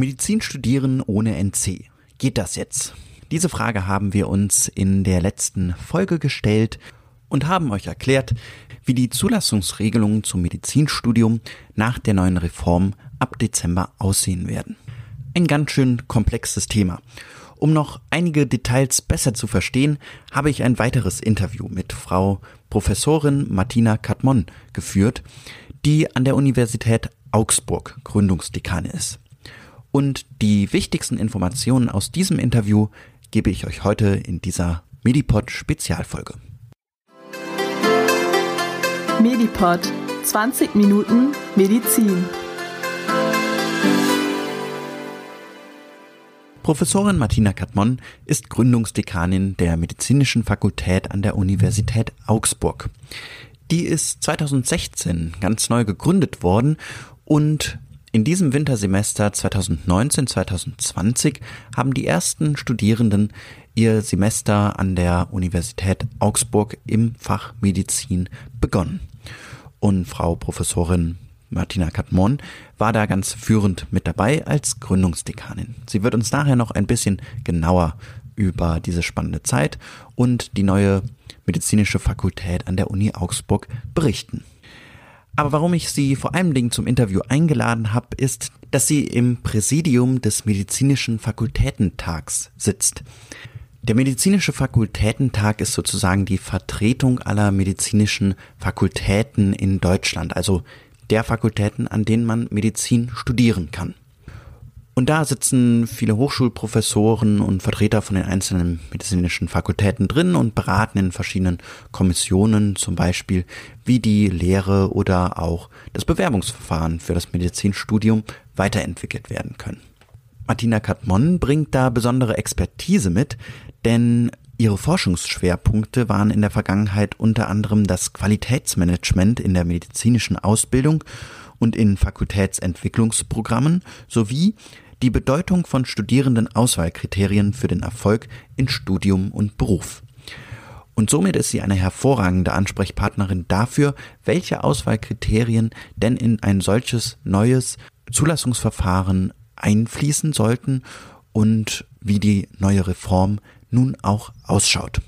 Medizin studieren ohne NC. Geht das jetzt? Diese Frage haben wir uns in der letzten Folge gestellt und haben euch erklärt, wie die Zulassungsregelungen zum Medizinstudium nach der neuen Reform ab Dezember aussehen werden. Ein ganz schön komplexes Thema. Um noch einige Details besser zu verstehen, habe ich ein weiteres Interview mit Frau Professorin Martina Katmon geführt, die an der Universität Augsburg Gründungsdekane ist. Und die wichtigsten Informationen aus diesem Interview gebe ich euch heute in dieser Medipod Spezialfolge. Medipod 20 Minuten Medizin. Professorin Martina Katmon ist Gründungsdekanin der Medizinischen Fakultät an der Universität Augsburg. Die ist 2016 ganz neu gegründet worden und in diesem Wintersemester 2019-2020 haben die ersten Studierenden ihr Semester an der Universität Augsburg im Fach Medizin begonnen. Und Frau Professorin Martina Katmon war da ganz führend mit dabei als Gründungsdekanin. Sie wird uns nachher noch ein bisschen genauer über diese spannende Zeit und die neue medizinische Fakultät an der Uni Augsburg berichten. Aber warum ich sie vor allen Dingen zum Interview eingeladen habe, ist, dass sie im Präsidium des Medizinischen Fakultätentags sitzt. Der Medizinische Fakultätentag ist sozusagen die Vertretung aller medizinischen Fakultäten in Deutschland, also der Fakultäten, an denen man Medizin studieren kann. Und da sitzen viele Hochschulprofessoren und Vertreter von den einzelnen medizinischen Fakultäten drin und beraten in verschiedenen Kommissionen, zum Beispiel wie die Lehre oder auch das Bewerbungsverfahren für das Medizinstudium weiterentwickelt werden können. Martina Katmon bringt da besondere Expertise mit, denn Ihre Forschungsschwerpunkte waren in der Vergangenheit unter anderem das Qualitätsmanagement in der medizinischen Ausbildung und in Fakultätsentwicklungsprogrammen sowie die Bedeutung von Studierendenauswahlkriterien für den Erfolg in Studium und Beruf. Und somit ist sie eine hervorragende Ansprechpartnerin dafür, welche Auswahlkriterien denn in ein solches neues Zulassungsverfahren einfließen sollten und wie die neue Reform nun auch ausschaut.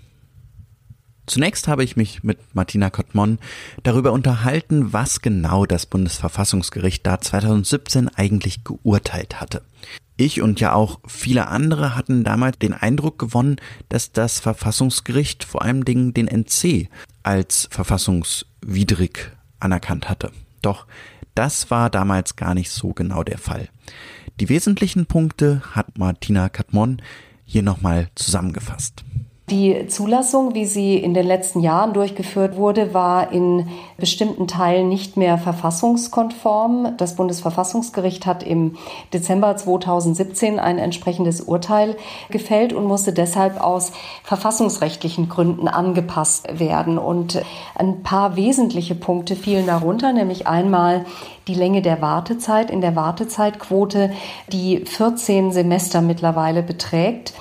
Zunächst habe ich mich mit Martina Kottmann darüber unterhalten, was genau das Bundesverfassungsgericht da 2017 eigentlich geurteilt hatte. Ich und ja auch viele andere hatten damals den Eindruck gewonnen, dass das Verfassungsgericht vor allem Dingen den NC als verfassungswidrig anerkannt hatte. Doch das war damals gar nicht so genau der Fall. Die wesentlichen Punkte hat Martina Katmon hier nochmal zusammengefasst. Die Zulassung, wie sie in den letzten Jahren durchgeführt wurde, war in bestimmten Teilen nicht mehr verfassungskonform. Das Bundesverfassungsgericht hat im Dezember 2017 ein entsprechendes Urteil gefällt und musste deshalb aus verfassungsrechtlichen Gründen angepasst werden. Und ein paar wesentliche Punkte fielen darunter, nämlich einmal die Länge der Wartezeit in der Wartezeitquote, die 14 Semester mittlerweile beträgt.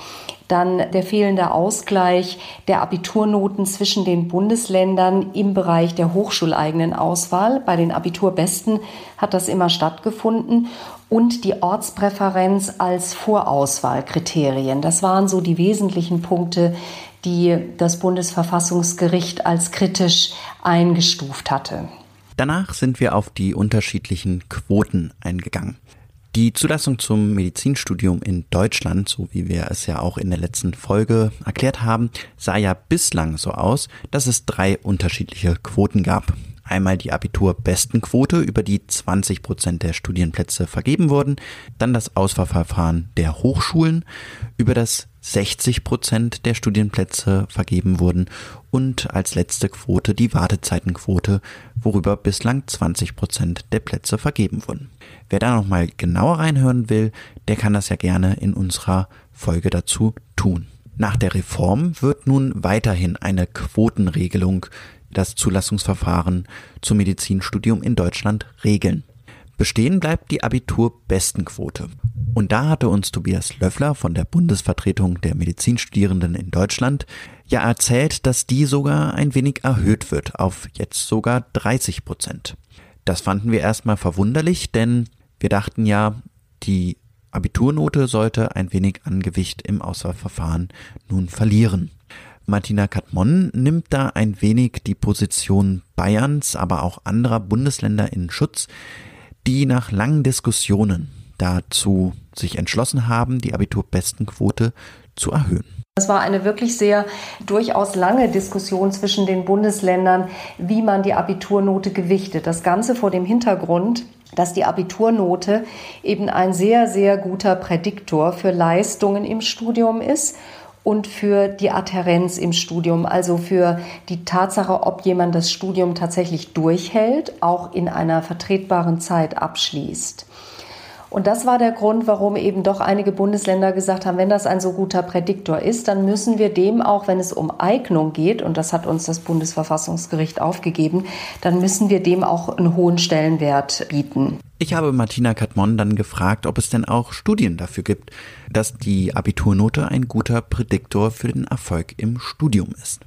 Dann der fehlende Ausgleich der Abiturnoten zwischen den Bundesländern im Bereich der hochschuleigenen Auswahl. Bei den Abiturbesten hat das immer stattgefunden. Und die Ortspräferenz als Vorauswahlkriterien. Das waren so die wesentlichen Punkte, die das Bundesverfassungsgericht als kritisch eingestuft hatte. Danach sind wir auf die unterschiedlichen Quoten eingegangen. Die Zulassung zum Medizinstudium in Deutschland, so wie wir es ja auch in der letzten Folge erklärt haben, sah ja bislang so aus, dass es drei unterschiedliche Quoten gab. Einmal die Abiturbestenquote, über die 20 Prozent der Studienplätze vergeben wurden, dann das Auswahlverfahren der Hochschulen, über das 60 Prozent der Studienplätze vergeben wurden und als letzte Quote die Wartezeitenquote, worüber bislang 20 Prozent der Plätze vergeben wurden. Wer da nochmal genauer reinhören will, der kann das ja gerne in unserer Folge dazu tun. Nach der Reform wird nun weiterhin eine Quotenregelung das Zulassungsverfahren zum Medizinstudium in Deutschland regeln. Bestehen bleibt die Abiturbestenquote. Und da hatte uns Tobias Löffler von der Bundesvertretung der Medizinstudierenden in Deutschland ja erzählt, dass die sogar ein wenig erhöht wird auf jetzt sogar 30 Prozent. Das fanden wir erstmal verwunderlich, denn wir dachten ja, die Abiturnote sollte ein wenig an Gewicht im Auswahlverfahren nun verlieren. Martina Katmon nimmt da ein wenig die Position Bayerns, aber auch anderer Bundesländer in Schutz, die nach langen Diskussionen dazu sich entschlossen haben, die Abiturbestenquote zu erhöhen. Es war eine wirklich sehr durchaus lange Diskussion zwischen den Bundesländern, wie man die Abiturnote gewichtet. Das Ganze vor dem Hintergrund, dass die Abiturnote eben ein sehr, sehr guter Prädiktor für Leistungen im Studium ist und für die Adhärenz im Studium, also für die Tatsache, ob jemand das Studium tatsächlich durchhält, auch in einer vertretbaren Zeit abschließt. Und das war der Grund, warum eben doch einige Bundesländer gesagt haben, wenn das ein so guter Prädiktor ist, dann müssen wir dem auch, wenn es um Eignung geht, und das hat uns das Bundesverfassungsgericht aufgegeben, dann müssen wir dem auch einen hohen Stellenwert bieten. Ich habe Martina Katmon dann gefragt, ob es denn auch Studien dafür gibt, dass die Abiturnote ein guter Prädiktor für den Erfolg im Studium ist.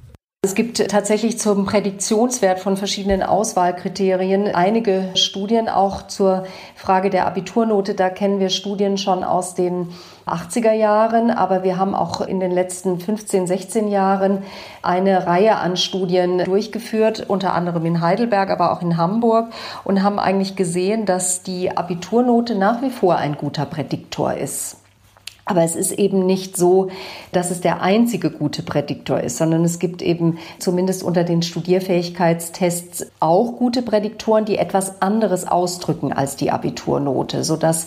Es gibt tatsächlich zum Prädiktionswert von verschiedenen Auswahlkriterien einige Studien auch zur Frage der Abiturnote. Da kennen wir Studien schon aus den 80er Jahren, aber wir haben auch in den letzten 15, 16 Jahren eine Reihe an Studien durchgeführt, unter anderem in Heidelberg, aber auch in Hamburg und haben eigentlich gesehen, dass die Abiturnote nach wie vor ein guter Prädiktor ist. Aber es ist eben nicht so, dass es der einzige gute Prädiktor ist, sondern es gibt eben zumindest unter den Studierfähigkeitstests auch gute Prädiktoren, die etwas anderes ausdrücken als die Abiturnote, sodass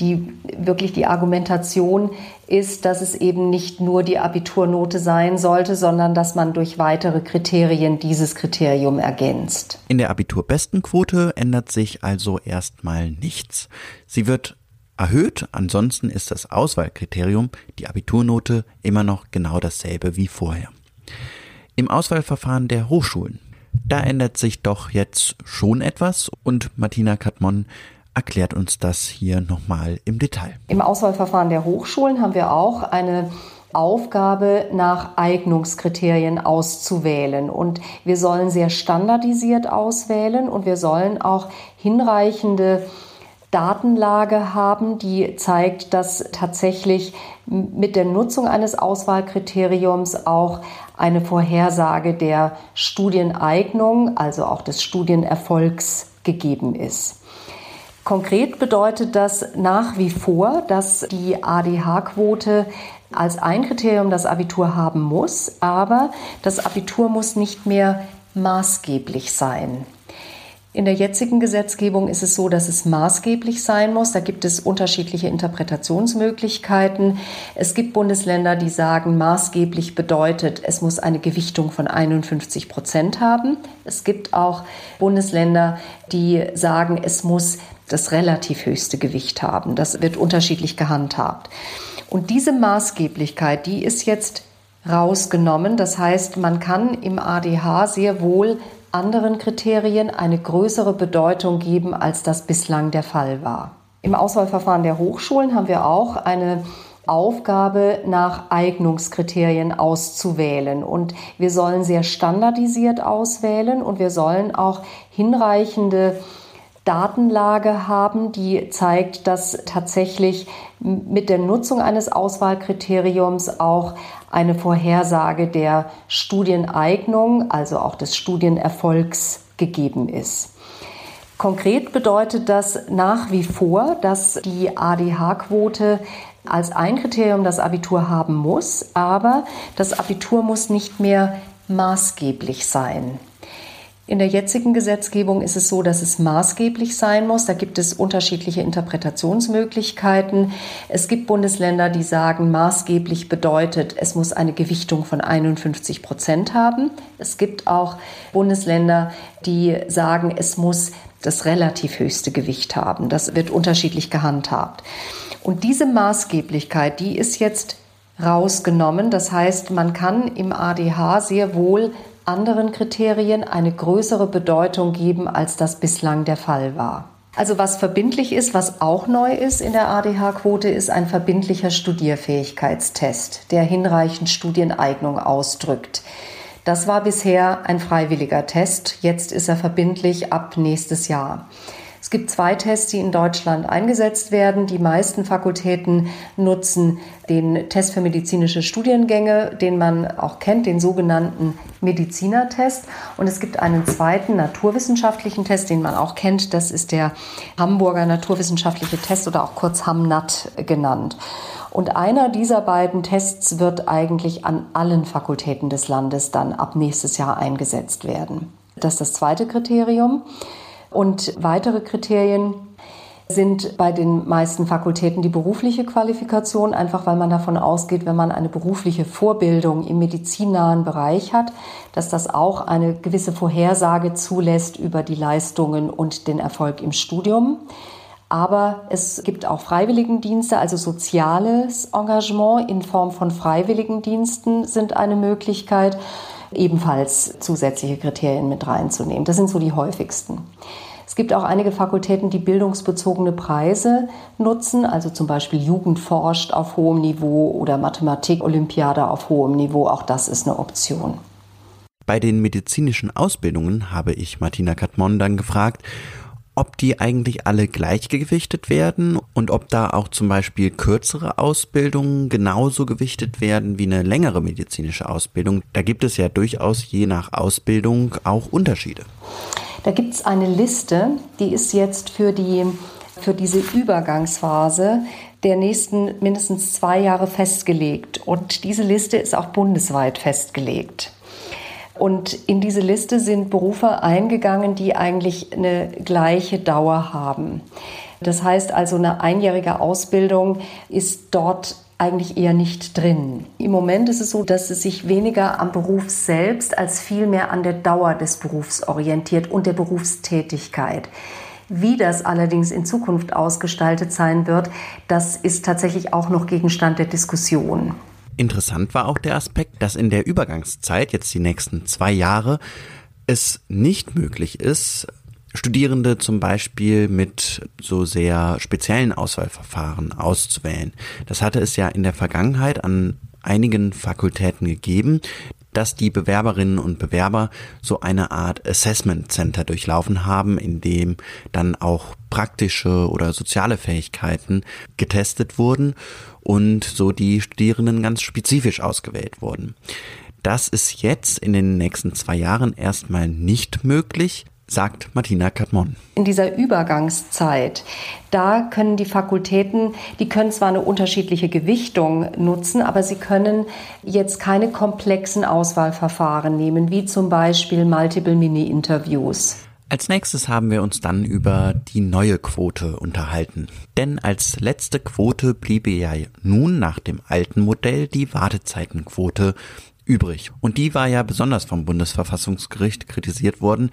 die wirklich die Argumentation ist, dass es eben nicht nur die Abiturnote sein sollte, sondern dass man durch weitere Kriterien dieses Kriterium ergänzt. In der Abiturbestenquote ändert sich also erstmal nichts. Sie wird erhöht. Ansonsten ist das Auswahlkriterium, die Abiturnote, immer noch genau dasselbe wie vorher. Im Auswahlverfahren der Hochschulen, da ändert sich doch jetzt schon etwas und Martina Katmon erklärt uns das hier nochmal im Detail. Im Auswahlverfahren der Hochschulen haben wir auch eine Aufgabe nach Eignungskriterien auszuwählen. Und wir sollen sehr standardisiert auswählen und wir sollen auch hinreichende Datenlage haben, die zeigt, dass tatsächlich mit der Nutzung eines Auswahlkriteriums auch eine Vorhersage der Studieneignung, also auch des Studienerfolgs gegeben ist. Konkret bedeutet das nach wie vor, dass die ADH-Quote als ein Kriterium das Abitur haben muss, aber das Abitur muss nicht mehr maßgeblich sein. In der jetzigen Gesetzgebung ist es so, dass es maßgeblich sein muss. Da gibt es unterschiedliche Interpretationsmöglichkeiten. Es gibt Bundesländer, die sagen, maßgeblich bedeutet, es muss eine Gewichtung von 51 Prozent haben. Es gibt auch Bundesländer, die sagen, es muss das relativ höchste Gewicht haben. Das wird unterschiedlich gehandhabt. Und diese Maßgeblichkeit, die ist jetzt rausgenommen. Das heißt, man kann im ADH sehr wohl anderen Kriterien eine größere Bedeutung geben, als das bislang der Fall war. Im Auswahlverfahren der Hochschulen haben wir auch eine Aufgabe nach Eignungskriterien auszuwählen. Und wir sollen sehr standardisiert auswählen und wir sollen auch hinreichende Datenlage haben, die zeigt, dass tatsächlich mit der Nutzung eines Auswahlkriteriums auch eine Vorhersage der Studieneignung, also auch des Studienerfolgs gegeben ist. Konkret bedeutet das nach wie vor, dass die ADH-Quote als ein Kriterium das Abitur haben muss, aber das Abitur muss nicht mehr maßgeblich sein. In der jetzigen Gesetzgebung ist es so, dass es maßgeblich sein muss. Da gibt es unterschiedliche Interpretationsmöglichkeiten. Es gibt Bundesländer, die sagen, maßgeblich bedeutet, es muss eine Gewichtung von 51 Prozent haben. Es gibt auch Bundesländer, die sagen, es muss das relativ höchste Gewicht haben. Das wird unterschiedlich gehandhabt. Und diese Maßgeblichkeit, die ist jetzt rausgenommen. Das heißt, man kann im ADH sehr wohl anderen Kriterien eine größere Bedeutung geben, als das bislang der Fall war. Also was verbindlich ist, was auch neu ist in der ADH-Quote, ist ein verbindlicher Studierfähigkeitstest, der hinreichend Studieneignung ausdrückt. Das war bisher ein freiwilliger Test, jetzt ist er verbindlich ab nächstes Jahr. Es gibt zwei Tests, die in Deutschland eingesetzt werden. Die meisten Fakultäten nutzen den Test für medizinische Studiengänge, den man auch kennt, den sogenannten Medizinertest. Und es gibt einen zweiten naturwissenschaftlichen Test, den man auch kennt. Das ist der Hamburger naturwissenschaftliche Test oder auch kurz HAMNAT genannt. Und einer dieser beiden Tests wird eigentlich an allen Fakultäten des Landes dann ab nächstes Jahr eingesetzt werden. Das ist das zweite Kriterium. Und weitere Kriterien sind bei den meisten Fakultäten die berufliche Qualifikation, einfach weil man davon ausgeht, wenn man eine berufliche Vorbildung im medizinnahen Bereich hat, dass das auch eine gewisse Vorhersage zulässt über die Leistungen und den Erfolg im Studium. Aber es gibt auch Freiwilligendienste, also soziales Engagement in Form von Freiwilligendiensten sind eine Möglichkeit, ebenfalls zusätzliche Kriterien mit reinzunehmen. Das sind so die häufigsten. Es gibt auch einige Fakultäten, die bildungsbezogene Preise nutzen, also zum Beispiel Jugend forscht auf hohem Niveau oder Mathematik-Olympiade auf hohem Niveau. Auch das ist eine Option. Bei den medizinischen Ausbildungen habe ich Martina Katmon dann gefragt, ob die eigentlich alle gleichgewichtet werden und ob da auch zum Beispiel kürzere Ausbildungen genauso gewichtet werden wie eine längere medizinische Ausbildung. Da gibt es ja durchaus je nach Ausbildung auch Unterschiede. Da gibt es eine Liste, die ist jetzt für, die, für diese Übergangsphase der nächsten mindestens zwei Jahre festgelegt. Und diese Liste ist auch bundesweit festgelegt. Und in diese Liste sind Berufe eingegangen, die eigentlich eine gleiche Dauer haben. Das heißt also, eine einjährige Ausbildung ist dort eigentlich eher nicht drin. Im Moment ist es so, dass es sich weniger am Beruf selbst als vielmehr an der Dauer des Berufs orientiert und der Berufstätigkeit. Wie das allerdings in Zukunft ausgestaltet sein wird, das ist tatsächlich auch noch Gegenstand der Diskussion. Interessant war auch der Aspekt, dass in der Übergangszeit, jetzt die nächsten zwei Jahre, es nicht möglich ist, Studierende zum Beispiel mit so sehr speziellen Auswahlverfahren auszuwählen. Das hatte es ja in der Vergangenheit an einigen Fakultäten gegeben, dass die Bewerberinnen und Bewerber so eine Art Assessment Center durchlaufen haben, in dem dann auch praktische oder soziale Fähigkeiten getestet wurden und so die Studierenden ganz spezifisch ausgewählt wurden. Das ist jetzt in den nächsten zwei Jahren erstmal nicht möglich sagt Martina Katmon. In dieser Übergangszeit, da können die Fakultäten, die können zwar eine unterschiedliche Gewichtung nutzen, aber sie können jetzt keine komplexen Auswahlverfahren nehmen, wie zum Beispiel Multiple Mini-Interviews. Als nächstes haben wir uns dann über die neue Quote unterhalten. Denn als letzte Quote bliebe ja nun nach dem alten Modell die Wartezeitenquote übrig. Und die war ja besonders vom Bundesverfassungsgericht kritisiert worden,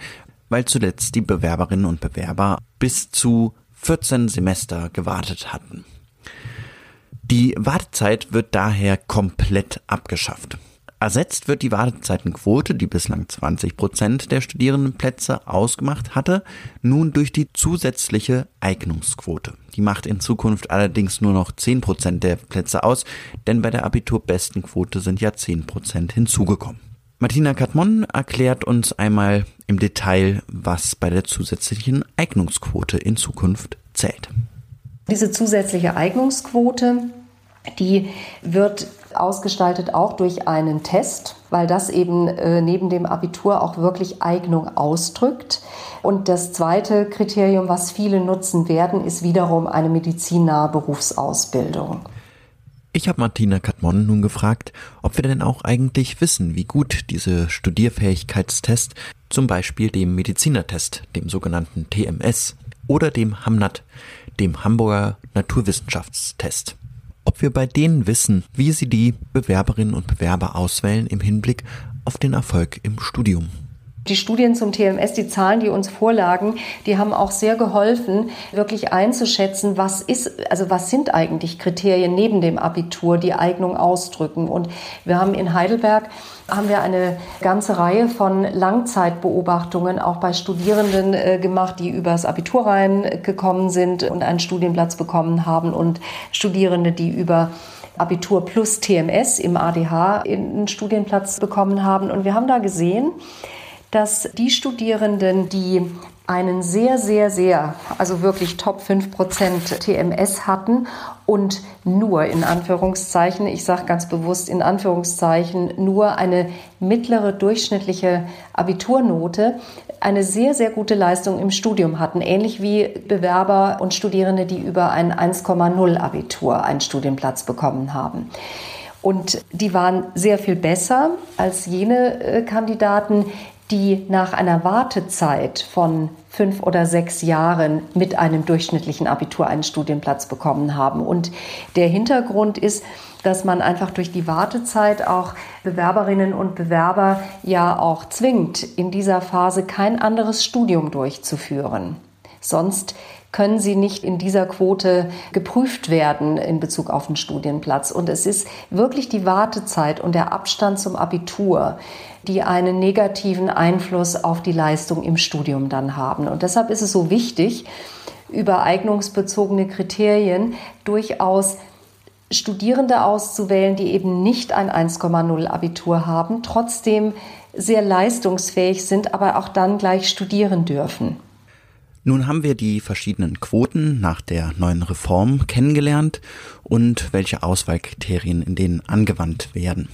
weil zuletzt die Bewerberinnen und Bewerber bis zu 14 Semester gewartet hatten. Die Wartezeit wird daher komplett abgeschafft. Ersetzt wird die Wartezeitenquote, die bislang 20 Prozent der Studierendenplätze ausgemacht hatte, nun durch die zusätzliche Eignungsquote. Die macht in Zukunft allerdings nur noch 10 Prozent der Plätze aus, denn bei der Abiturbestenquote sind ja 10 Prozent hinzugekommen. Martina Katmon erklärt uns einmal im Detail, was bei der zusätzlichen Eignungsquote in Zukunft zählt. Diese zusätzliche Eignungsquote, die wird ausgestaltet auch durch einen Test, weil das eben äh, neben dem Abitur auch wirklich Eignung ausdrückt. Und das zweite Kriterium, was viele nutzen werden, ist wiederum eine medizinnahe Berufsausbildung. Ich habe Martina Katmon nun gefragt, ob wir denn auch eigentlich wissen, wie gut diese Studierfähigkeitstest, zum Beispiel dem Medizinertest, dem sogenannten TMS, oder dem HAMNAT, dem Hamburger Naturwissenschaftstest, ob wir bei denen wissen, wie sie die Bewerberinnen und Bewerber auswählen im Hinblick auf den Erfolg im Studium. Die Studien zum TMS, die Zahlen, die uns vorlagen, die haben auch sehr geholfen, wirklich einzuschätzen, was ist, also was sind eigentlich Kriterien neben dem Abitur, die Eignung ausdrücken. Und wir haben in Heidelberg haben wir eine ganze Reihe von Langzeitbeobachtungen auch bei Studierenden äh, gemacht, die übers Abitur reingekommen sind und einen Studienplatz bekommen haben und Studierende, die über Abitur plus TMS im ADH einen Studienplatz bekommen haben. Und wir haben da gesehen, dass die Studierenden, die einen sehr, sehr, sehr, also wirklich Top 5% TMS hatten und nur in Anführungszeichen, ich sage ganz bewusst in Anführungszeichen, nur eine mittlere durchschnittliche Abiturnote, eine sehr, sehr gute Leistung im Studium hatten, ähnlich wie Bewerber und Studierende, die über ein 1,0 Abitur einen Studienplatz bekommen haben. Und die waren sehr viel besser als jene äh, Kandidaten, die nach einer Wartezeit von fünf oder sechs Jahren mit einem durchschnittlichen Abitur einen Studienplatz bekommen haben. Und der Hintergrund ist, dass man einfach durch die Wartezeit auch Bewerberinnen und Bewerber ja auch zwingt, in dieser Phase kein anderes Studium durchzuführen. Sonst können sie nicht in dieser Quote geprüft werden in Bezug auf den Studienplatz. Und es ist wirklich die Wartezeit und der Abstand zum Abitur, die einen negativen Einfluss auf die Leistung im Studium dann haben. Und deshalb ist es so wichtig, über eignungsbezogene Kriterien durchaus Studierende auszuwählen, die eben nicht ein 1,0 Abitur haben, trotzdem sehr leistungsfähig sind, aber auch dann gleich studieren dürfen. Nun haben wir die verschiedenen Quoten nach der neuen Reform kennengelernt und welche Auswahlkriterien in denen angewandt werden.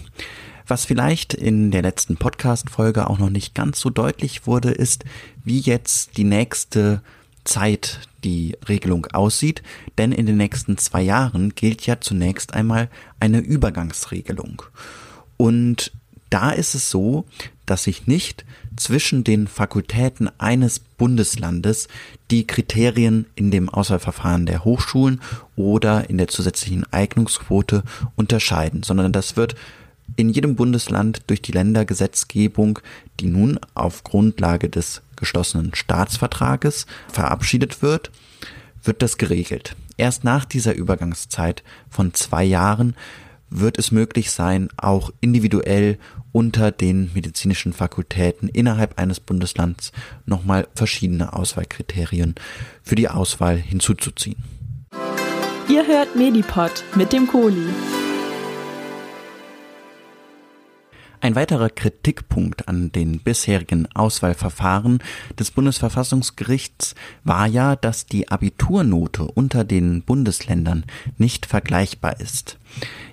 Was vielleicht in der letzten Podcast-Folge auch noch nicht ganz so deutlich wurde, ist, wie jetzt die nächste Zeit die Regelung aussieht, denn in den nächsten zwei Jahren gilt ja zunächst einmal eine Übergangsregelung. Und da ist es so, dass sich nicht zwischen den Fakultäten eines Bundeslandes die Kriterien in dem Auswahlverfahren der Hochschulen oder in der zusätzlichen Eignungsquote unterscheiden, sondern das wird in jedem Bundesland durch die Ländergesetzgebung, die nun auf Grundlage des geschlossenen Staatsvertrages verabschiedet wird, wird das geregelt. Erst nach dieser Übergangszeit von zwei Jahren wird es möglich sein, auch individuell unter den medizinischen Fakultäten innerhalb eines Bundeslands nochmal verschiedene Auswahlkriterien für die Auswahl hinzuzuziehen. Ihr hört Medipod mit dem Kohli. Ein weiterer Kritikpunkt an den bisherigen Auswahlverfahren des Bundesverfassungsgerichts war ja, dass die Abiturnote unter den Bundesländern nicht vergleichbar ist.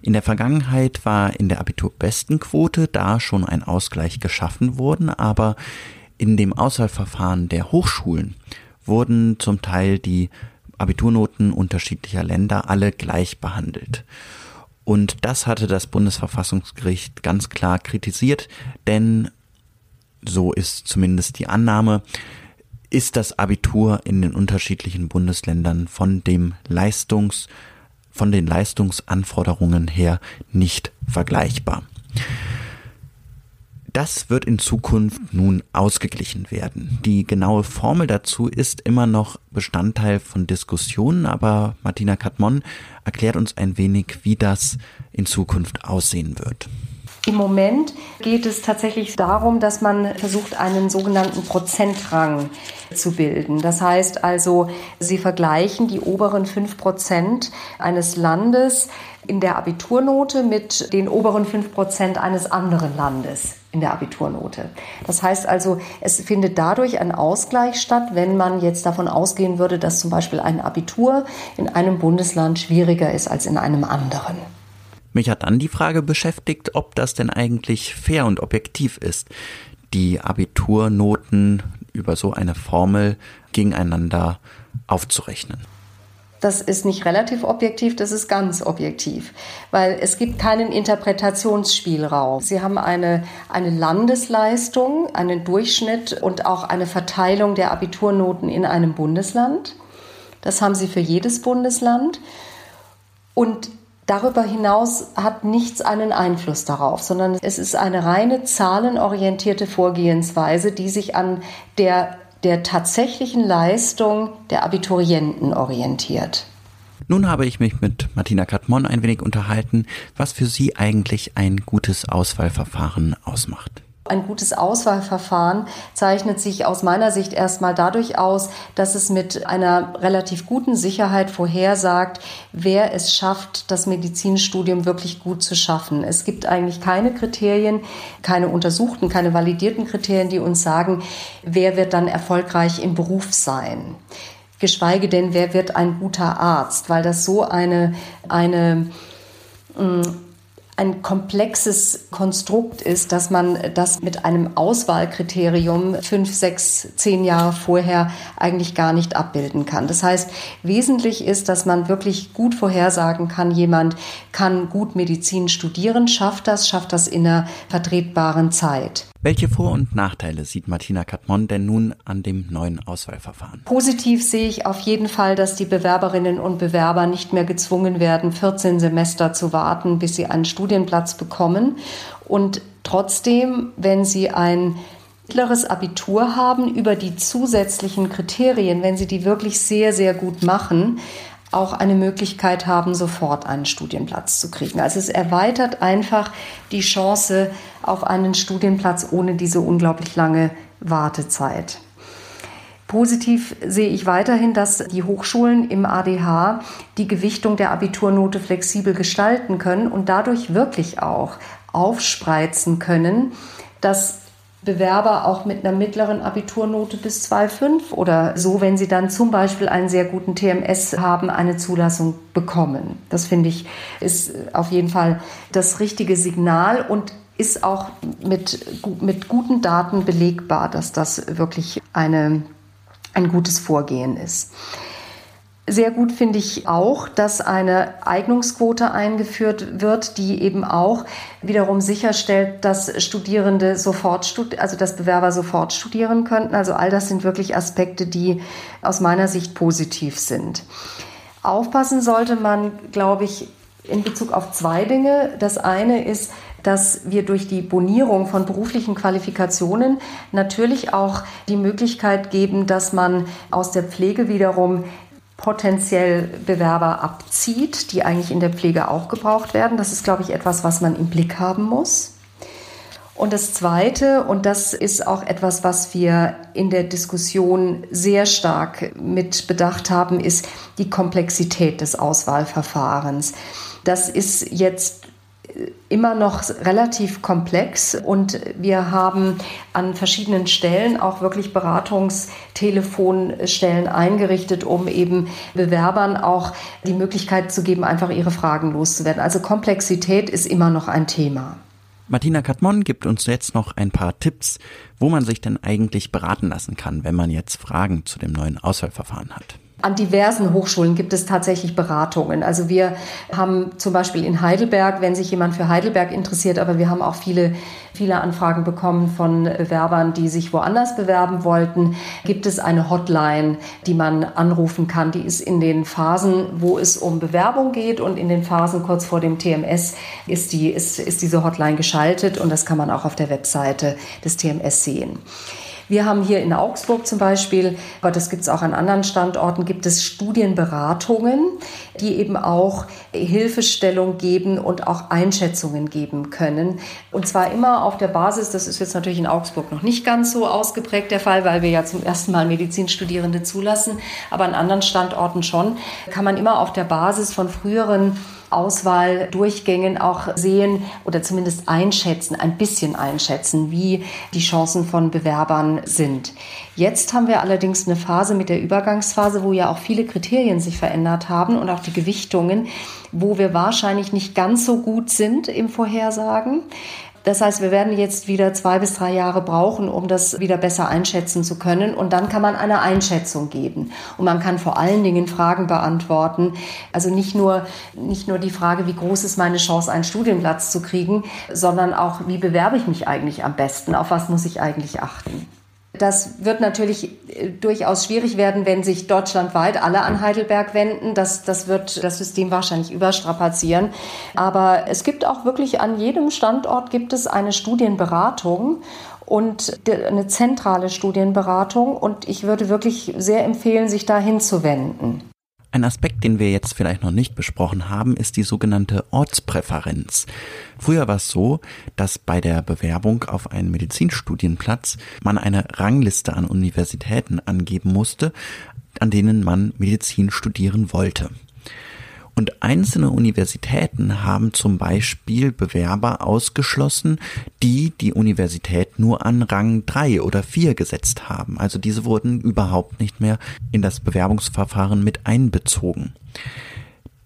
In der Vergangenheit war in der Abiturbestenquote da schon ein Ausgleich geschaffen worden, aber in dem Auswahlverfahren der Hochschulen wurden zum Teil die Abiturnoten unterschiedlicher Länder alle gleich behandelt. Und das hatte das Bundesverfassungsgericht ganz klar kritisiert, denn so ist zumindest die Annahme, ist das Abitur in den unterschiedlichen Bundesländern von dem Leistungs, von den Leistungsanforderungen her nicht vergleichbar. Das wird in Zukunft nun ausgeglichen werden. Die genaue Formel dazu ist immer noch Bestandteil von Diskussionen, aber Martina Katmon erklärt uns ein wenig, wie das in Zukunft aussehen wird. Im Moment geht es tatsächlich darum, dass man versucht, einen sogenannten Prozentrang zu bilden. Das heißt also, Sie vergleichen die oberen fünf Prozent eines Landes in der Abiturnote mit den oberen fünf Prozent eines anderen Landes in der Abiturnote. Das heißt also, es findet dadurch ein Ausgleich statt, wenn man jetzt davon ausgehen würde, dass zum Beispiel ein Abitur in einem Bundesland schwieriger ist als in einem anderen. Mich hat dann die Frage beschäftigt, ob das denn eigentlich fair und objektiv ist, die Abiturnoten über so eine Formel gegeneinander aufzurechnen. Das ist nicht relativ objektiv, das ist ganz objektiv, weil es gibt keinen Interpretationsspielraum. Sie haben eine, eine Landesleistung, einen Durchschnitt und auch eine Verteilung der Abiturnoten in einem Bundesland. Das haben Sie für jedes Bundesland. Und Darüber hinaus hat nichts einen Einfluss darauf, sondern es ist eine reine zahlenorientierte Vorgehensweise, die sich an der, der tatsächlichen Leistung der Abiturienten orientiert. Nun habe ich mich mit Martina Katmon ein wenig unterhalten, was für sie eigentlich ein gutes Auswahlverfahren ausmacht. Ein gutes Auswahlverfahren zeichnet sich aus meiner Sicht erstmal dadurch aus, dass es mit einer relativ guten Sicherheit vorhersagt, wer es schafft, das Medizinstudium wirklich gut zu schaffen. Es gibt eigentlich keine Kriterien, keine untersuchten, keine validierten Kriterien, die uns sagen, wer wird dann erfolgreich im Beruf sein. Geschweige denn, wer wird ein guter Arzt, weil das so eine, eine mm, ein komplexes Konstrukt ist, dass man das mit einem Auswahlkriterium fünf, sechs, zehn Jahre vorher eigentlich gar nicht abbilden kann. Das heißt, wesentlich ist, dass man wirklich gut vorhersagen kann, jemand kann gut Medizin studieren, schafft das, schafft das in einer vertretbaren Zeit. Welche Vor- und Nachteile sieht Martina Katmon denn nun an dem neuen Auswahlverfahren? Positiv sehe ich auf jeden Fall, dass die Bewerberinnen und Bewerber nicht mehr gezwungen werden, 14 Semester zu warten, bis sie einen Studienplatz bekommen. Und trotzdem, wenn sie ein mittleres Abitur haben, über die zusätzlichen Kriterien, wenn sie die wirklich sehr, sehr gut machen, auch eine Möglichkeit haben, sofort einen Studienplatz zu kriegen. Also es erweitert einfach die Chance auf einen Studienplatz ohne diese unglaublich lange Wartezeit. Positiv sehe ich weiterhin, dass die Hochschulen im ADH die Gewichtung der Abiturnote flexibel gestalten können und dadurch wirklich auch aufspreizen können, dass Bewerber auch mit einer mittleren Abiturnote bis 2,5 oder so, wenn sie dann zum Beispiel einen sehr guten TMS haben, eine Zulassung bekommen. Das finde ich ist auf jeden Fall das richtige Signal und ist auch mit, mit guten Daten belegbar, dass das wirklich eine, ein gutes Vorgehen ist. Sehr gut finde ich auch, dass eine Eignungsquote eingeführt wird, die eben auch wiederum sicherstellt, dass Studierende sofort, also dass Bewerber sofort studieren könnten. Also all das sind wirklich Aspekte, die aus meiner Sicht positiv sind. Aufpassen sollte man, glaube ich, in Bezug auf zwei Dinge. Das eine ist, dass wir durch die Bonierung von beruflichen Qualifikationen natürlich auch die Möglichkeit geben, dass man aus der Pflege wiederum potenziell Bewerber abzieht, die eigentlich in der Pflege auch gebraucht werden. Das ist, glaube ich, etwas, was man im Blick haben muss. Und das Zweite, und das ist auch etwas, was wir in der Diskussion sehr stark mit bedacht haben, ist die Komplexität des Auswahlverfahrens. Das ist jetzt immer noch relativ komplex und wir haben an verschiedenen Stellen auch wirklich Beratungstelefonstellen eingerichtet, um eben Bewerbern auch die Möglichkeit zu geben, einfach ihre Fragen loszuwerden. Also Komplexität ist immer noch ein Thema. Martina Katmon gibt uns jetzt noch ein paar Tipps, wo man sich denn eigentlich beraten lassen kann, wenn man jetzt Fragen zu dem neuen Auswahlverfahren hat. An diversen Hochschulen gibt es tatsächlich Beratungen. Also wir haben zum Beispiel in Heidelberg, wenn sich jemand für Heidelberg interessiert, aber wir haben auch viele, viele Anfragen bekommen von Bewerbern, die sich woanders bewerben wollten, gibt es eine Hotline, die man anrufen kann. Die ist in den Phasen, wo es um Bewerbung geht und in den Phasen kurz vor dem TMS ist, die, ist, ist diese Hotline geschaltet und das kann man auch auf der Webseite des TMS sehen. Wir haben hier in Augsburg zum Beispiel, aber das gibt es auch an anderen Standorten, gibt es Studienberatungen, die eben auch Hilfestellung geben und auch Einschätzungen geben können. Und zwar immer auf der Basis, das ist jetzt natürlich in Augsburg noch nicht ganz so ausgeprägt der Fall, weil wir ja zum ersten Mal Medizinstudierende zulassen, aber an anderen Standorten schon, kann man immer auf der Basis von früheren Auswahldurchgängen auch sehen oder zumindest einschätzen, ein bisschen einschätzen, wie die Chancen von Bewerbern sind. Jetzt haben wir allerdings eine Phase mit der Übergangsphase, wo ja auch viele Kriterien sich verändert haben und auch die Gewichtungen, wo wir wahrscheinlich nicht ganz so gut sind im Vorhersagen. Das heißt, wir werden jetzt wieder zwei bis drei Jahre brauchen, um das wieder besser einschätzen zu können. Und dann kann man eine Einschätzung geben. Und man kann vor allen Dingen Fragen beantworten. Also nicht nur, nicht nur die Frage, wie groß ist meine Chance, einen Studienplatz zu kriegen, sondern auch, wie bewerbe ich mich eigentlich am besten? Auf was muss ich eigentlich achten? Das wird natürlich äh, durchaus schwierig werden, wenn sich deutschlandweit alle an Heidelberg wenden. Das, das wird das System wahrscheinlich überstrapazieren. Aber es gibt auch wirklich an jedem Standort gibt es eine Studienberatung und eine zentrale Studienberatung. Und ich würde wirklich sehr empfehlen, sich da hinzuwenden. Ein Aspekt, den wir jetzt vielleicht noch nicht besprochen haben, ist die sogenannte Ortspräferenz. Früher war es so, dass bei der Bewerbung auf einen Medizinstudienplatz man eine Rangliste an Universitäten angeben musste, an denen man Medizin studieren wollte. Und einzelne Universitäten haben zum Beispiel Bewerber ausgeschlossen, die die Universität nur an Rang 3 oder 4 gesetzt haben. Also diese wurden überhaupt nicht mehr in das Bewerbungsverfahren mit einbezogen.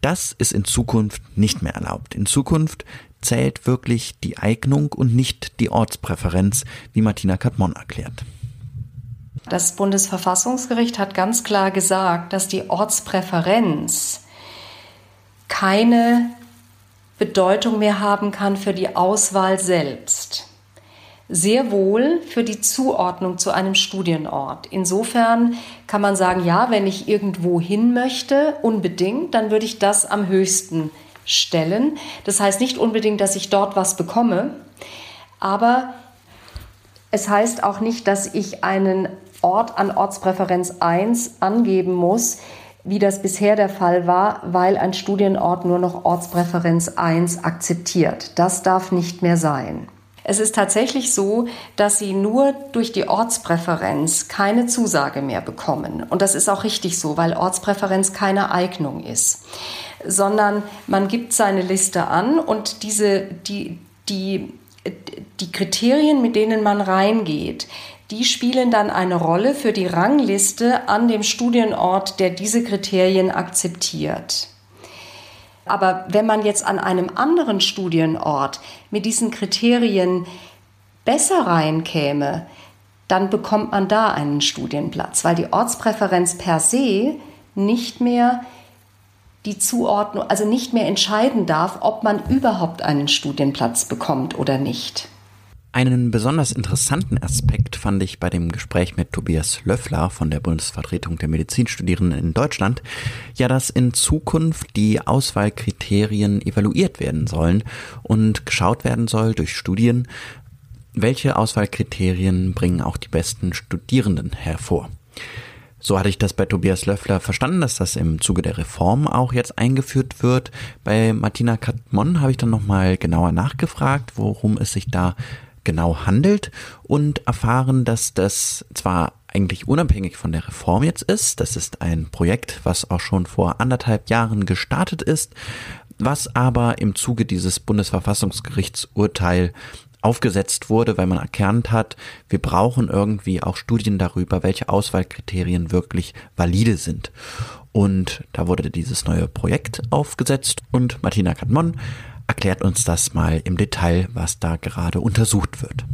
Das ist in Zukunft nicht mehr erlaubt. In Zukunft zählt wirklich die Eignung und nicht die Ortspräferenz, wie Martina Katmon erklärt. Das Bundesverfassungsgericht hat ganz klar gesagt, dass die Ortspräferenz keine Bedeutung mehr haben kann für die Auswahl selbst. Sehr wohl für die Zuordnung zu einem Studienort. Insofern kann man sagen, ja, wenn ich irgendwo hin möchte, unbedingt, dann würde ich das am höchsten stellen. Das heißt nicht unbedingt, dass ich dort was bekomme, aber es heißt auch nicht, dass ich einen Ort an Ortspräferenz 1 angeben muss, wie das bisher der Fall war, weil ein Studienort nur noch Ortspräferenz 1 akzeptiert. Das darf nicht mehr sein. Es ist tatsächlich so, dass sie nur durch die Ortspräferenz keine Zusage mehr bekommen. Und das ist auch richtig so, weil Ortspräferenz keine Eignung ist, sondern man gibt seine Liste an und diese, die, die, die Kriterien, mit denen man reingeht, die spielen dann eine Rolle für die Rangliste an dem Studienort, der diese Kriterien akzeptiert. Aber wenn man jetzt an einem anderen Studienort mit diesen Kriterien besser reinkäme, dann bekommt man da einen Studienplatz, weil die Ortspräferenz per se nicht mehr die Zuordnung, also nicht mehr entscheiden darf, ob man überhaupt einen Studienplatz bekommt oder nicht. Einen besonders interessanten Aspekt fand ich bei dem Gespräch mit Tobias Löffler von der Bundesvertretung der Medizinstudierenden in Deutschland, ja, dass in Zukunft die Auswahlkriterien evaluiert werden sollen und geschaut werden soll durch Studien, welche Auswahlkriterien bringen auch die besten Studierenden hervor. So hatte ich das bei Tobias Löffler verstanden, dass das im Zuge der Reform auch jetzt eingeführt wird. Bei Martina Katmon habe ich dann nochmal genauer nachgefragt, worum es sich da genau handelt und erfahren, dass das zwar eigentlich unabhängig von der Reform jetzt ist, das ist ein Projekt, was auch schon vor anderthalb Jahren gestartet ist, was aber im Zuge dieses Bundesverfassungsgerichtsurteil aufgesetzt wurde, weil man erkannt hat, wir brauchen irgendwie auch Studien darüber, welche Auswahlkriterien wirklich valide sind. Und da wurde dieses neue Projekt aufgesetzt und Martina Kadmon erklärt uns das mal im Detail, was da gerade untersucht wird.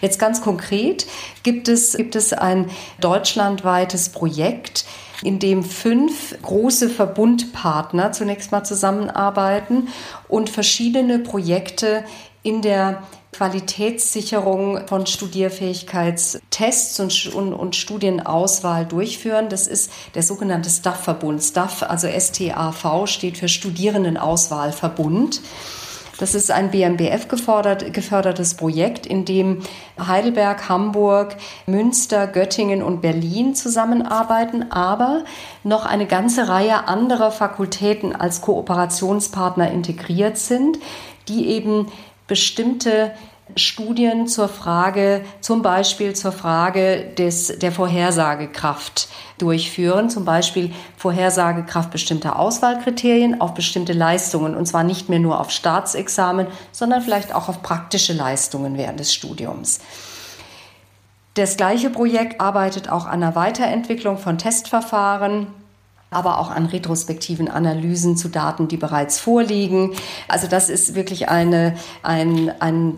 Jetzt ganz konkret gibt es, gibt es ein deutschlandweites Projekt, in dem fünf große Verbundpartner zunächst mal zusammenarbeiten und verschiedene Projekte in der Qualitätssicherung von Studierfähigkeitstests und, und, und Studienauswahl durchführen. Das ist der sogenannte STAF-Verbund. STAF, also STAV, steht für Studierendenauswahlverbund. Das ist ein BMBF gefordert, gefördertes Projekt, in dem Heidelberg, Hamburg, Münster, Göttingen und Berlin zusammenarbeiten, aber noch eine ganze Reihe anderer Fakultäten als Kooperationspartner integriert sind, die eben bestimmte Studien zur Frage, zum Beispiel zur Frage des, der Vorhersagekraft durchführen, zum Beispiel Vorhersagekraft bestimmter Auswahlkriterien auf bestimmte Leistungen, und zwar nicht mehr nur auf Staatsexamen, sondern vielleicht auch auf praktische Leistungen während des Studiums. Das gleiche Projekt arbeitet auch an der Weiterentwicklung von Testverfahren aber auch an retrospektiven Analysen zu Daten, die bereits vorliegen. Also das ist wirklich eine, ein, ein,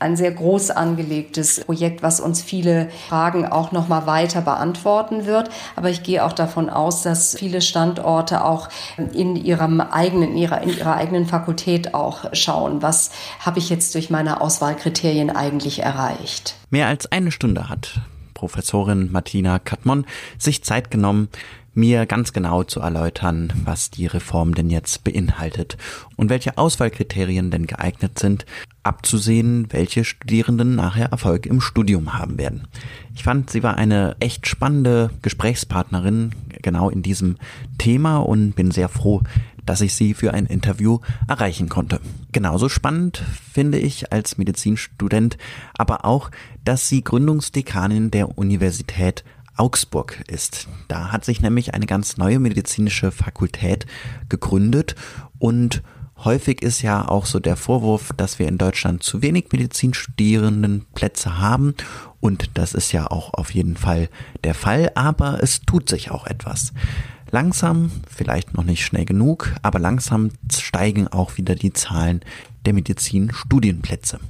ein sehr groß angelegtes Projekt, was uns viele Fragen auch noch mal weiter beantworten wird. Aber ich gehe auch davon aus, dass viele Standorte auch in ihrem eigenen, in ihrer, in ihrer eigenen Fakultät auch schauen, was habe ich jetzt durch meine Auswahlkriterien eigentlich erreicht. Mehr als eine Stunde hat Professorin Martina Katmon sich Zeit genommen, mir ganz genau zu erläutern, was die Reform denn jetzt beinhaltet und welche Auswahlkriterien denn geeignet sind, abzusehen, welche Studierenden nachher Erfolg im Studium haben werden. Ich fand, sie war eine echt spannende Gesprächspartnerin genau in diesem Thema und bin sehr froh, dass ich sie für ein Interview erreichen konnte. Genauso spannend finde ich als Medizinstudent aber auch, dass sie Gründungsdekanin der Universität Augsburg ist. Da hat sich nämlich eine ganz neue medizinische Fakultät gegründet und häufig ist ja auch so der Vorwurf, dass wir in Deutschland zu wenig Medizinstudierendenplätze haben und das ist ja auch auf jeden Fall der Fall, aber es tut sich auch etwas. Langsam, vielleicht noch nicht schnell genug, aber langsam steigen auch wieder die Zahlen der Medizinstudienplätze.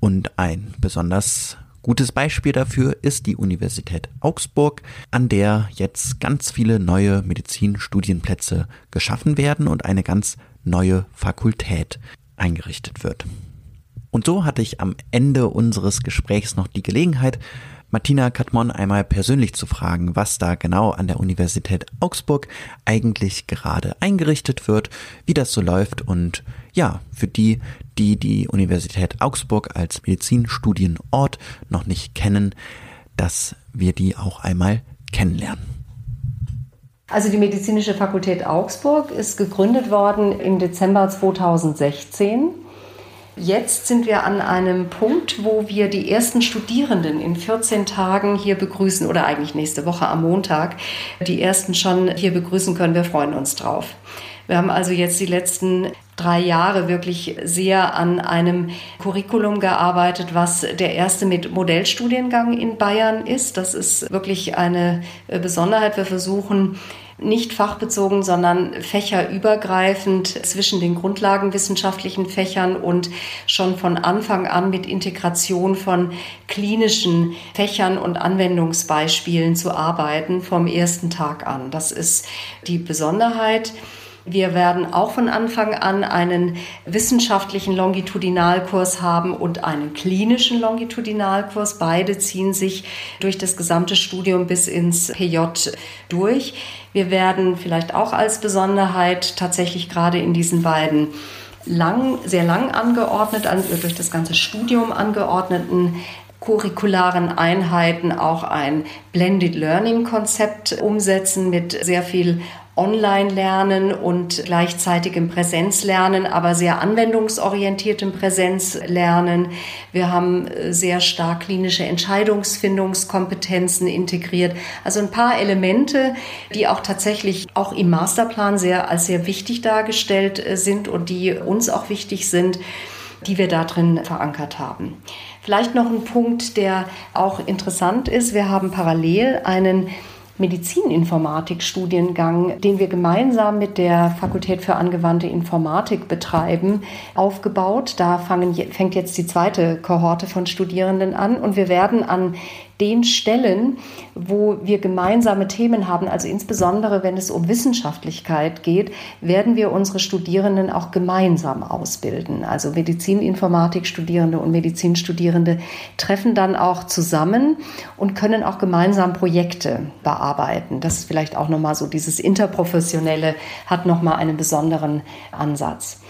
Und ein besonders gutes Beispiel dafür ist die Universität Augsburg, an der jetzt ganz viele neue Medizinstudienplätze geschaffen werden und eine ganz neue Fakultät eingerichtet wird. Und so hatte ich am Ende unseres Gesprächs noch die Gelegenheit, Martina Katmon einmal persönlich zu fragen, was da genau an der Universität Augsburg eigentlich gerade eingerichtet wird, wie das so läuft und ja, für die, die die Universität Augsburg als Medizinstudienort noch nicht kennen, dass wir die auch einmal kennenlernen. Also die Medizinische Fakultät Augsburg ist gegründet worden im Dezember 2016 Jetzt sind wir an einem Punkt, wo wir die ersten Studierenden in 14 Tagen hier begrüßen oder eigentlich nächste Woche am Montag die ersten schon hier begrüßen können. Wir freuen uns drauf. Wir haben also jetzt die letzten drei Jahre wirklich sehr an einem Curriculum gearbeitet, was der erste mit Modellstudiengang in Bayern ist. Das ist wirklich eine Besonderheit. Wir versuchen nicht fachbezogen, sondern fächerübergreifend zwischen den grundlagenwissenschaftlichen Fächern und schon von Anfang an mit Integration von klinischen Fächern und Anwendungsbeispielen zu arbeiten vom ersten Tag an. Das ist die Besonderheit. Wir werden auch von Anfang an einen wissenschaftlichen Longitudinalkurs haben und einen klinischen Longitudinalkurs. Beide ziehen sich durch das gesamte Studium bis ins PJ durch. Wir werden vielleicht auch als Besonderheit tatsächlich gerade in diesen beiden lang, sehr lang angeordnet, durch das ganze Studium angeordneten curricularen Einheiten auch ein Blended Learning Konzept umsetzen mit sehr viel Online-Lernen und gleichzeitigem Präsenzlernen, aber sehr anwendungsorientiertem Präsenzlernen. Wir haben äh, sehr stark klinische Entscheidungsfindungskompetenzen integriert. Also ein paar Elemente, die auch tatsächlich auch im Masterplan sehr als sehr wichtig dargestellt äh, sind und die uns auch wichtig sind, die wir da drin verankert haben. Vielleicht noch ein Punkt, der auch interessant ist. Wir haben parallel einen Medizininformatik-Studiengang, den wir gemeinsam mit der Fakultät für angewandte Informatik betreiben, aufgebaut. Da fangen, fängt jetzt die zweite Kohorte von Studierenden an und wir werden an den Stellen, wo wir gemeinsame Themen haben, also insbesondere wenn es um Wissenschaftlichkeit geht, werden wir unsere Studierenden auch gemeinsam ausbilden. Also Medizininformatik-Studierende und Medizinstudierende treffen dann auch zusammen und können auch gemeinsam Projekte bearbeiten. Das ist vielleicht auch nochmal so dieses Interprofessionelle, hat nochmal einen besonderen Ansatz.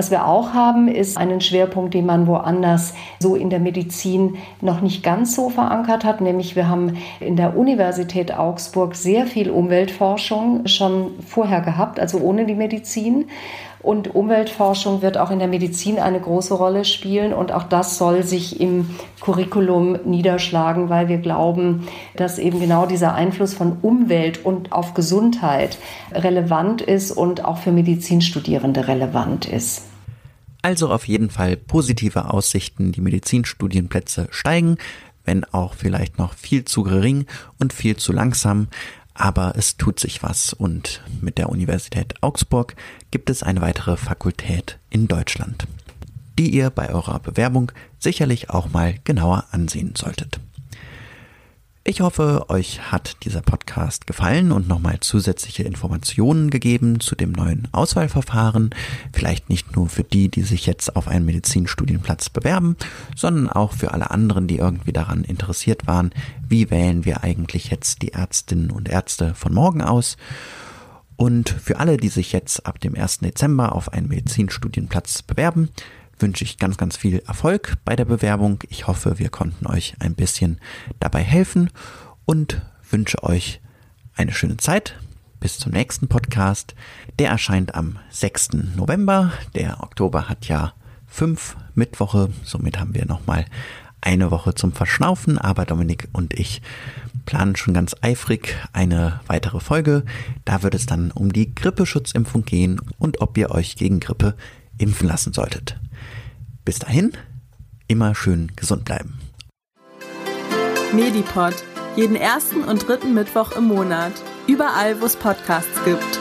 Was wir auch haben, ist einen Schwerpunkt, den man woanders so in der Medizin noch nicht ganz so verankert hat, nämlich wir haben in der Universität Augsburg sehr viel Umweltforschung schon vorher gehabt, also ohne die Medizin. Und Umweltforschung wird auch in der Medizin eine große Rolle spielen. Und auch das soll sich im Curriculum niederschlagen, weil wir glauben, dass eben genau dieser Einfluss von Umwelt und auf Gesundheit relevant ist und auch für Medizinstudierende relevant ist. Also auf jeden Fall positive Aussichten, die Medizinstudienplätze steigen, wenn auch vielleicht noch viel zu gering und viel zu langsam. Aber es tut sich was und mit der Universität Augsburg gibt es eine weitere Fakultät in Deutschland, die ihr bei eurer Bewerbung sicherlich auch mal genauer ansehen solltet. Ich hoffe, euch hat dieser Podcast gefallen und nochmal zusätzliche Informationen gegeben zu dem neuen Auswahlverfahren. Vielleicht nicht nur für die, die sich jetzt auf einen Medizinstudienplatz bewerben, sondern auch für alle anderen, die irgendwie daran interessiert waren, wie wählen wir eigentlich jetzt die Ärztinnen und Ärzte von morgen aus. Und für alle, die sich jetzt ab dem 1. Dezember auf einen Medizinstudienplatz bewerben, wünsche ich ganz, ganz viel Erfolg bei der Bewerbung. Ich hoffe, wir konnten euch ein bisschen dabei helfen und wünsche euch eine schöne Zeit. Bis zum nächsten Podcast. Der erscheint am 6. November. Der Oktober hat ja fünf Mittwoche. Somit haben wir nochmal eine Woche zum Verschnaufen. Aber Dominik und ich planen schon ganz eifrig eine weitere Folge. Da wird es dann um die Grippeschutzimpfung gehen und ob ihr euch gegen Grippe impfen lassen solltet. Bis dahin, immer schön gesund bleiben. Medipod. Jeden ersten und dritten Mittwoch im Monat. Überall, wo es Podcasts gibt.